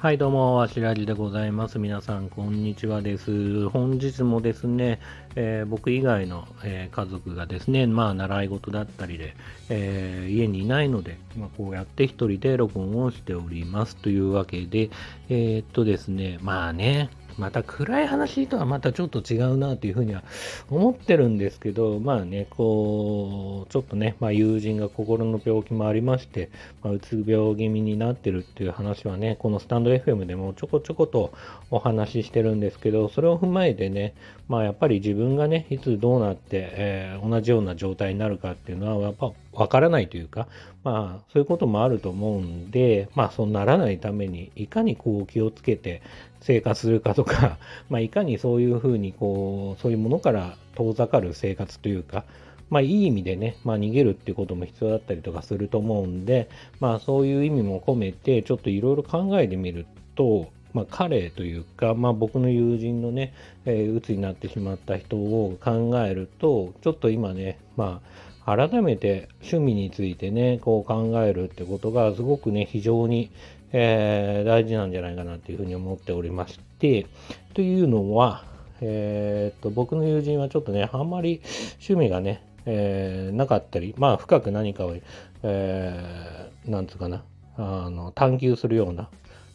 はい、どうも、あしらじでございます。皆さん、こんにちはです。本日もですね、えー、僕以外の、えー、家族がですね、まあ、習い事だったりで、えー、家にいないので、まあ、こうやって一人で録音をしておりますというわけで、えっとですね、まあね、また暗い話とはまたちょっと違うなというふうには思ってるんですけど、まあね、こう、ちょっとね、まあ友人が心の病気もありまして、まあ、うつ病気味になってるっていう話はね、このスタンド FM でもちょこちょことお話ししてるんですけど、それを踏まえてね、まあやっぱり自分がね、いつどうなって、えー、同じような状態になるかっていうのは、やっぱわからないというか、まあそういうこともあると思うんで、まあそうならないために、いかにこう気をつけて生活するかとか、まあいかにそういうふうにこう、そういうものから遠ざかる生活というか、まあいい意味でね、まあ逃げるっていうことも必要だったりとかすると思うんで、まあそういう意味も込めて、ちょっといろいろ考えてみると、まあ、彼というか、まあ、僕の友人のね、えー、鬱になってしまった人を考えると、ちょっと今ね、まあ、改めて趣味についてね、こう考えるってことがすごくね、非常に、えー、大事なんじゃないかなというふうに思っておりまして、というのは、えー、っと、僕の友人はちょっとね、あんまり趣味がね、えー、なかったり、まあ深く何かを、えー、なんつうかな、あの探求するような、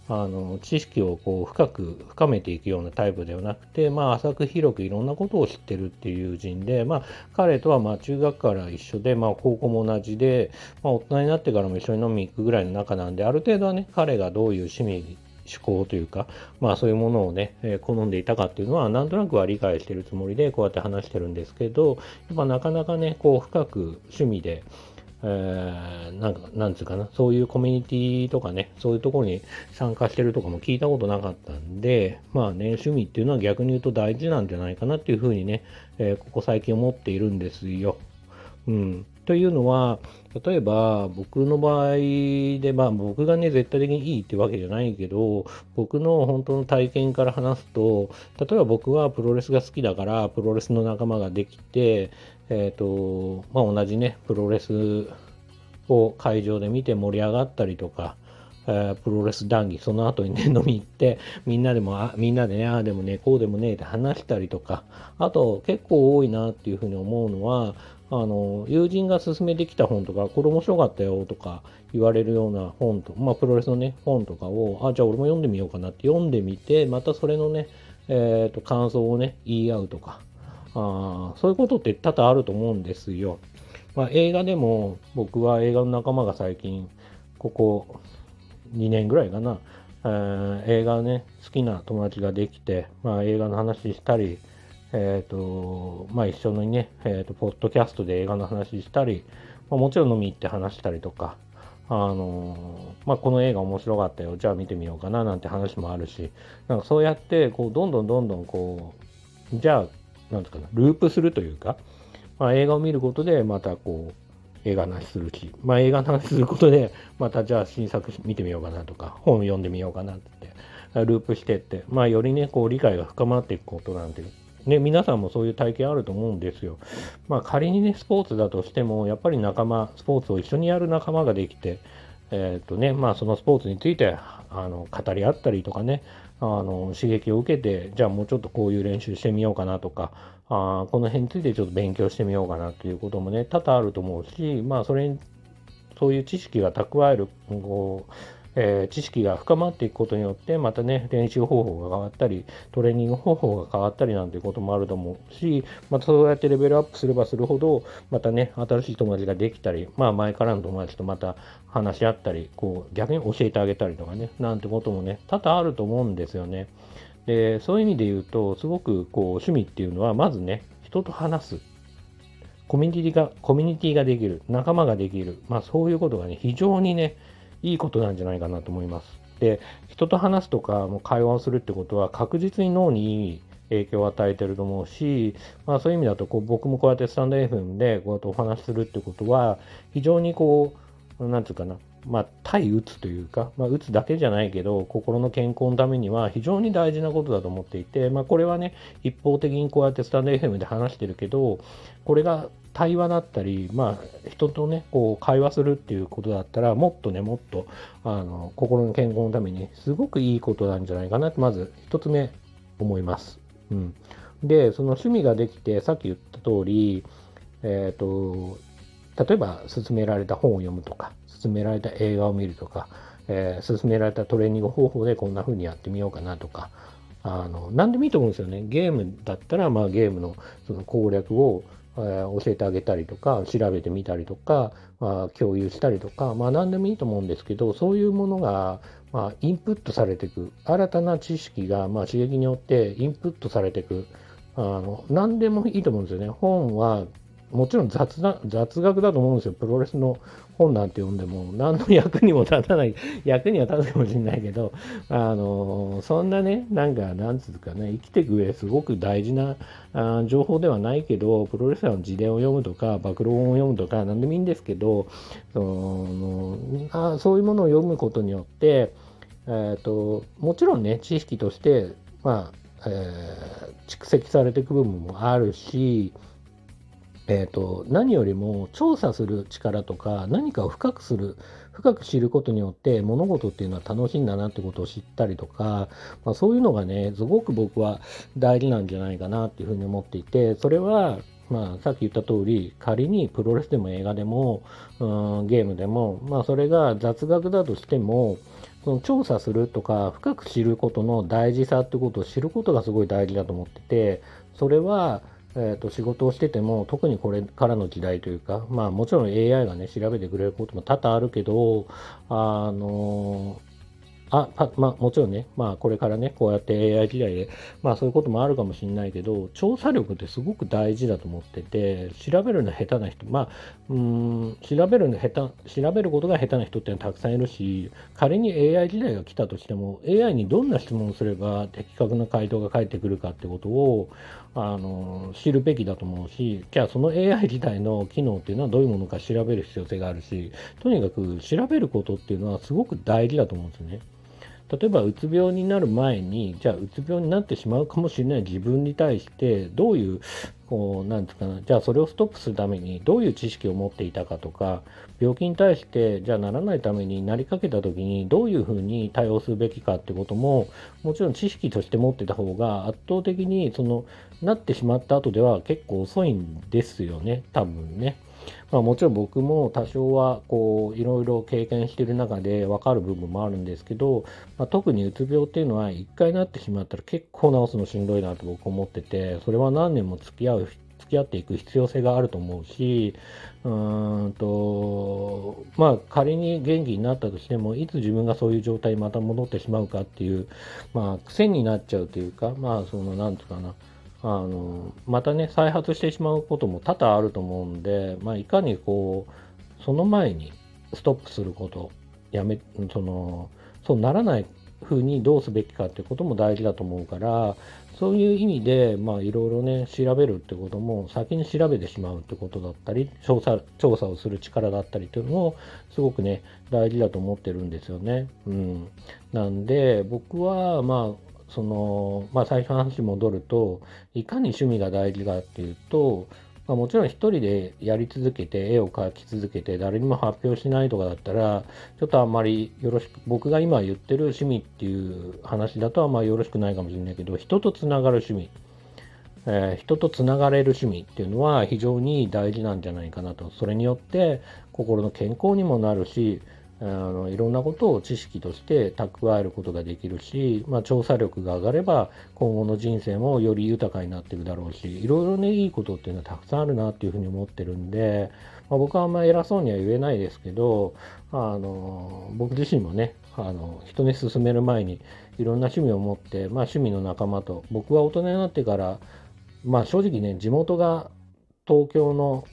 あの知識をこう深く深めていくようなタイプではなくて、まあ、浅く広くいろんなことを知ってるっていう友人で、まあ、彼とはまあ中学から一緒で、まあ、高校も同じで、まあ、大人になってからも一緒に飲みに行くぐらいの仲なんである程度はね彼がどういう趣味思考というか、まあそういうものをね、えー、好んでいたかっていうのは、なんとなくは理解してるつもりで、こうやって話してるんですけど、やっぱなかなかね、こう深く趣味で、えー、なんか、なんつうかな、そういうコミュニティとかね、そういうところに参加してるとかも聞いたことなかったんで、まあね、趣味っていうのは逆に言うと大事なんじゃないかなっていうふうにね、えー、ここ最近思っているんですよ。うん。というのは、例えば僕の場合で、まあ僕がね、絶対的にいいってわけじゃないけど、僕の本当の体験から話すと、例えば僕はプロレスが好きだから、プロレスの仲間ができて、えっ、ー、と、まあ同じね、プロレスを会場で見て盛り上がったりとか、え、プロレス談義、その後にね、飲み行って、みんなでも、あみんなでね、ああでもね、こうでもね、って話したりとか、あと結構多いなっていうふうに思うのは、あの、友人が勧めてきた本とか、これ面白かったよとか言われるような本と、まあ、プロレスのね、本とかを、あ、じゃあ俺も読んでみようかなって読んでみて、またそれのね、えっ、ー、と、感想をね、言い合うとか、あそういうことって多々あると思うんですよ。まあ、映画でも僕は映画の仲間が最近ここ2年ぐらいかな、えー、映画ね好きな友達ができて、まあ、映画の話したり、えっ、ー、とまあ、一緒にね、えーと、ポッドキャストで映画の話したり、まあ、もちろん飲み行って話したりとか、あのまあ、この映画面白かったよじゃあ見てみようかななんて話もあるしなんかそうやってこうどんどんどんどんこうじゃあなんですかね、ループするというか、まあ、映画を見ることでまたこう映画の話するし、まあ、映画の話することでまたじゃあ新作見てみようかなとか本読んでみようかなってループしてって、まあ、よりねこう理解が深まっていくことなんてね、皆さんもそういう体験あると思うんですよ。まあ仮にね、スポーツだとしても、やっぱり仲間、スポーツを一緒にやる仲間ができて、えっ、とね、まあそのスポーツについてあの語り合ったりとかね、あの刺激を受けて、じゃあもうちょっとこういう練習してみようかなとか、あこの辺についてちょっと勉強してみようかなということもね、多々あると思うし、まあそれに、そういう知識が蓄える、こう、えー、知識が深まっていくことによって、またね、練習方法が変わったり、トレーニング方法が変わったりなんていうこともあると思うし、またそうやってレベルアップすればするほど、またね、新しい友達ができたり、まあ前からの友達とまた話し合ったり、こう逆に教えてあげたりとかね、なんてこともね、多々あると思うんですよね。で、そういう意味で言うと、すごくこう趣味っていうのは、まずね、人と話す。コミュニティが、コミュニティができる、仲間ができる、まあそういうことがね、非常にね、いいことなんじゃないかなと思います。で、人と話すとか、も会話をするってことは確実に脳にいい影響を与えてると思うし、まあそういう意味だとこう僕もこうやってスタンド FM でこうやってお話しするってことは、非常にこう、何て言うかな、まあ、対打つというか、まあ、打つだけじゃないけど、心の健康のためには非常に大事なことだと思っていて、まあ、これはね、一方的にこうやってスタンド FM で話してるけど、これが対話だったり、まあ、人とね、こう会話するっていうことだったら、もっとね、もっと、あの、心の健康のために、すごくいいことなんじゃないかなと、まず一つ目、思います。うん。で、その趣味ができて、さっき言った通り、えっ、ー、と、例えば勧められた本を読むとか、勧められた映画を見るとか、えー、勧められたトレーニング方法でこんな風にやってみようかなとか、あの、何でもいいと思うんですよね。ゲームだったら、まあゲームのその攻略を、えー、教えてあげたりとか、調べてみたりとか、まあ、共有したりとか、まあ何でもいいと思うんですけど、そういうものが、まあ、インプットされていく、新たな知識が、まあ、刺激によってインプットされていく、あの、何でもいいと思うんですよね。本はもちろん雑な雑学だと思うんですよ。プロレスの本なんて読んでも、何の役にも立たない、役には立つかもしれないけど、あの、そんなね、なんか、なんつうかね、生きていく上すごく大事なあ情報ではないけど、プロレスラーの自伝を読むとか、暴露本を読むとか、何でもいいんですけど、そのあそういうものを読むことによって、えーと、もちろんね、知識として、まあ、えー、蓄積されていく部分もあるし、えーと、何よりも調査する力とか何かを深くする深く知ることによって物事っていうのは楽しいんだなってことを知ったりとか、まあ、そういうのがねすごく僕は大事なんじゃないかなっていうふうに思っていてそれはまあ、さっき言った通り仮にプロレスでも映画でもうんゲームでも、まあ、それが雑学だとしてもその調査するとか深く知ることの大事さってことを知ることがすごい大事だと思っててそれはえーと、仕事をしてても特にこれからの時代というか、まあ、もちろん AI がね調べてくれることも多々あるけどあのあまあ、もちろんね、まあ、これからね、こうやって AI 時代で、まあ、そういうこともあるかもしれないけど、調査力ってすごく大事だと思ってて、調べるの下手な人、まあ、うん、調べるの下手、調べることが下手な人ってのはたくさんいるし、仮に AI 時代が来たとしても、AI にどんな質問をすれば的確な回答が返ってくるかってことを、あの、知るべきだと思うし、じゃあその AI 自体の機能っていうのはどういうものか調べる必要性があるし、とにかく調べることっていうのはすごく大事だと思うんですね。例えばうつ病になる前にじゃあうつ病になってしまうかもしれない自分に対してどういうこうなんですかなじゃあそれをストップするためにどういう知識を持っていたかとか病気に対してじゃあならないためになりかけた時にどういうふうに対応するべきかってことももちろん知識として持ってた方が圧倒的にそのなってしまった後では結構遅いんですよね多分ね。まあ、もちろん僕も多少はこういろいろ経験してる中で分かる部分もあるんですけど、まあ、特にうつ病っていうのは一回なってしまったら結構治すのしんどいなと僕思っててそれは何年も付き合う付き合っていく必要性があると思うし、うーんと、まあ仮に元気になったとしても、いつ自分がそういう状態にまた戻ってしまうかっていう、まあ癖になっちゃうというか、まあその、なんつうかな、あのまたね再発してしまうことも多々あると思うんで、まあ、いかにこうその前にストップすることやめそのそうならないふうにどうすべきかってことも大事だと思うからそういう意味でいろいろね調べるってことも先に調べてしまうってことだったり調査調査をする力だったりっていうのもすごくね大事だと思ってるんですよね。うん、なんで僕はまあその、まあ、最初の話に戻ると、いかに趣味が大事かっていうと、まあ、もちろん一人でやり続けて、絵を描き続けて、誰にも発表しないとかだったら、ちょっとあんまりよろしく、僕が今言ってる趣味っていう話だとあんまりよろしくないかもしれないけど、人とつながる趣味、えー、人とつながれる趣味っていうのは非常に大事なんじゃないかなと。それによって心の健康にもなるし、あのいろんなことを知識として蓄えることができるし、まあ、調査力が上がれば今後の人生もより豊かになっていくだろうしいろいろねいいことっていうのはたくさんあるなっていうふうに思ってるんで、まあ、僕はあんまり偉そうには言えないですけどあの僕自身もねあの人に勧める前にいろんな趣味を持って、まあ、趣味の仲間と僕は大人になってから、まあ、正直ね地元が東京の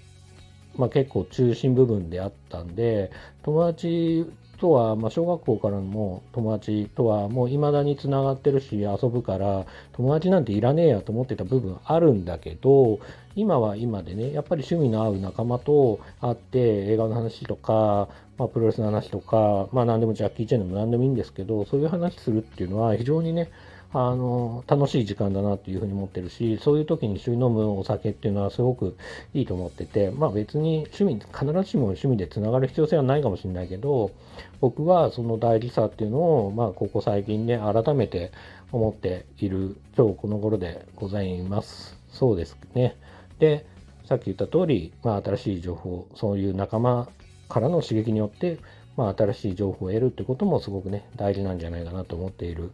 まあ、結構中心部分であったんで友達とは、まあ、小学校からの友達とはもう未だにつながってるし遊ぶから友達なんていらねえやと思ってた部分あるんだけど今は今でねやっぱり趣味の合う仲間と会って映画の話とか、まあ、プロレスの話とか、まあ、何でもジャッキー・チェンでも何でもいいんですけどそういう話するっていうのは非常にねあの、楽しい時間だなっていうふうに思ってるし、そういう時に一緒に飲むお酒っていうのはすごくいいと思ってて、まあ別に趣味、必ずしも趣味でつながる必要性はないかもしれないけど、僕はその大事さっていうのを、まあここ最近ね、改めて思っている今日この頃でございます。そうですね。で、さっき言った通り、まあ新しい情報、そういう仲間からの刺激によって、まあ新しい情報を得るってこともすごくね、大事なんじゃないかなと思っている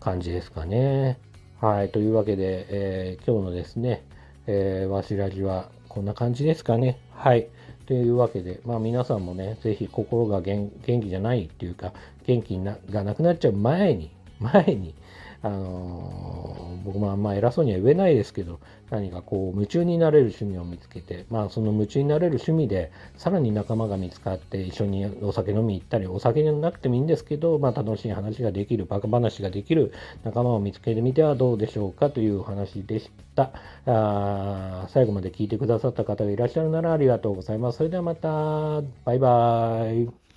感じですかね。はい。というわけで、えー、今日のですね、えー、わしらじはこんな感じですかね。はい。というわけで、まあ皆さんもね、ぜひ心が元気じゃないっていうか、元気がなくなっちゃう前に、前に、あの、僕もあんま偉そうには言えないですけど、何かこう夢中になれる趣味を見つけて、まあその夢中になれる趣味で、さらに仲間が見つかって一緒にお酒飲み行ったり、お酒じゃなくてもいいんですけど、まあ楽しい話ができる、バカ話ができる仲間を見つけてみてはどうでしょうかというお話でした。あ最後まで聞いてくださった方がいらっしゃるならありがとうございます。それではまた、バイバーイ。